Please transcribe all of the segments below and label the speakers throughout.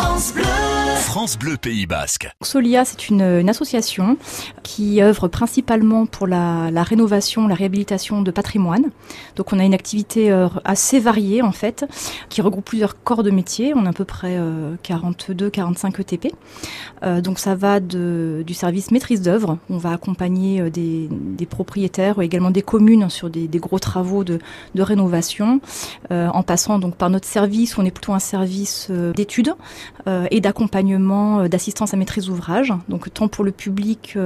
Speaker 1: France Bleu. France Bleu Pays Basque.
Speaker 2: Solia, c'est une, association qui œuvre principalement pour la, rénovation, la réhabilitation de patrimoine. Donc on a une activité euh, assez variée en fait, qui regroupe plusieurs corps de métier. On a à peu près euh, 42-45 ETP. Euh, donc ça va du service maîtrise d'œuvre. On va accompagner euh, des, propriétaires, également des communes sur des, gros travaux de, de rénovation, euh, en passant donc par notre service. On est plutôt un service euh, d'études et d'accompagnement, d'assistance à maîtrise d'ouvrage. Donc tant pour le public,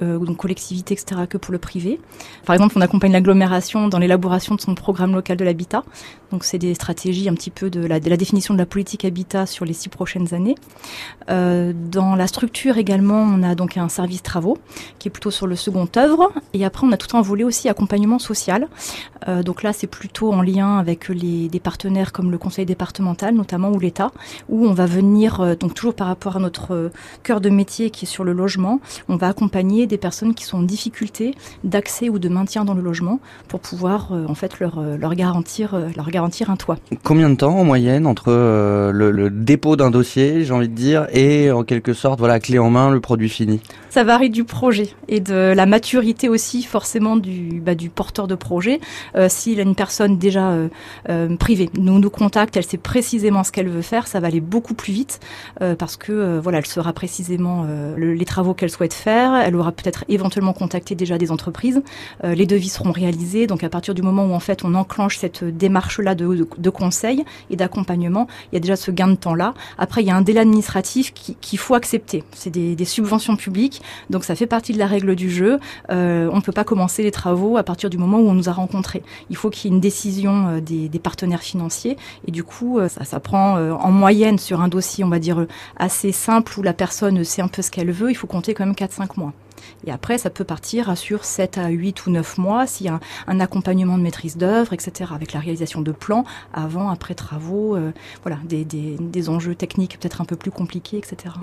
Speaker 2: donc collectivité, etc., que pour le privé. Par exemple, on accompagne l'agglomération dans l'élaboration de son programme local de l'habitat. Donc c'est des stratégies un petit peu de la, définition de la politique habitat sur les six prochaines années. Euh, dans la structure également, on a donc un service travaux qui est plutôt sur le second œuvre. Et après, on a tout un volet aussi accompagnement social. Euh, donc là, c'est plutôt en lien avec les, des partenaires comme le conseil départemental notamment ou l'État, où on va venir, euh, donc toujours par rapport à notre euh, cœur de métier qui est sur le logement, on va accompagner des personnes qui sont en difficulté d'accès ou de maintien dans le logement pour pouvoir en fait leur, leur garantir leur garantir un toit.
Speaker 3: Combien de temps en moyenne entre le, le dépôt d'un dossier, j'ai envie de dire, et en quelque sorte, voilà, clé en main, le produit fini?
Speaker 2: Ça varie du projet et de la maturité aussi forcément du, bah, du porteur de projet. Euh, S'il a une personne déjà euh, euh, privée nous nous contacte, elle sait précisément ce qu'elle veut faire, ça va aller beaucoup plus vite euh, que voilà, elle saura précisément le, les travaux qu'elle souhaite faire. Elle aura peut-être éventuellement contacté déjà des entreprises. les devis seront réalisés, donc à partir du moment où en fait on enclenche cette démarche là de, de, conseil et d'accompagnement, il y a déjà ce gain de temps là. Après, il y a un délai administratif qu'il qui faut accepter. C'est des, des, subventions publiques, donc ça fait partie de la règle du jeu. Euh, on ne peut pas commencer les travaux à partir du moment où on nous a rencontrés. Il faut qu'il y ait une décision euh, des, des, partenaires financiers, et du coup, euh, ça, ça prend euh, en moyenne sur un dossier, on va dire assez simple où la personne sait un peu ce qu'elle veut, il faut compter quand même 4-5 mois. Et après, ça peut partir sur 7 à 8 ou 9 mois s'il y a un, accompagnement de maîtrise d'œuvre, etc., avec la réalisation de plans avant, après travaux, euh, voilà, des, des enjeux techniques peut-être un peu plus compliqués, etc.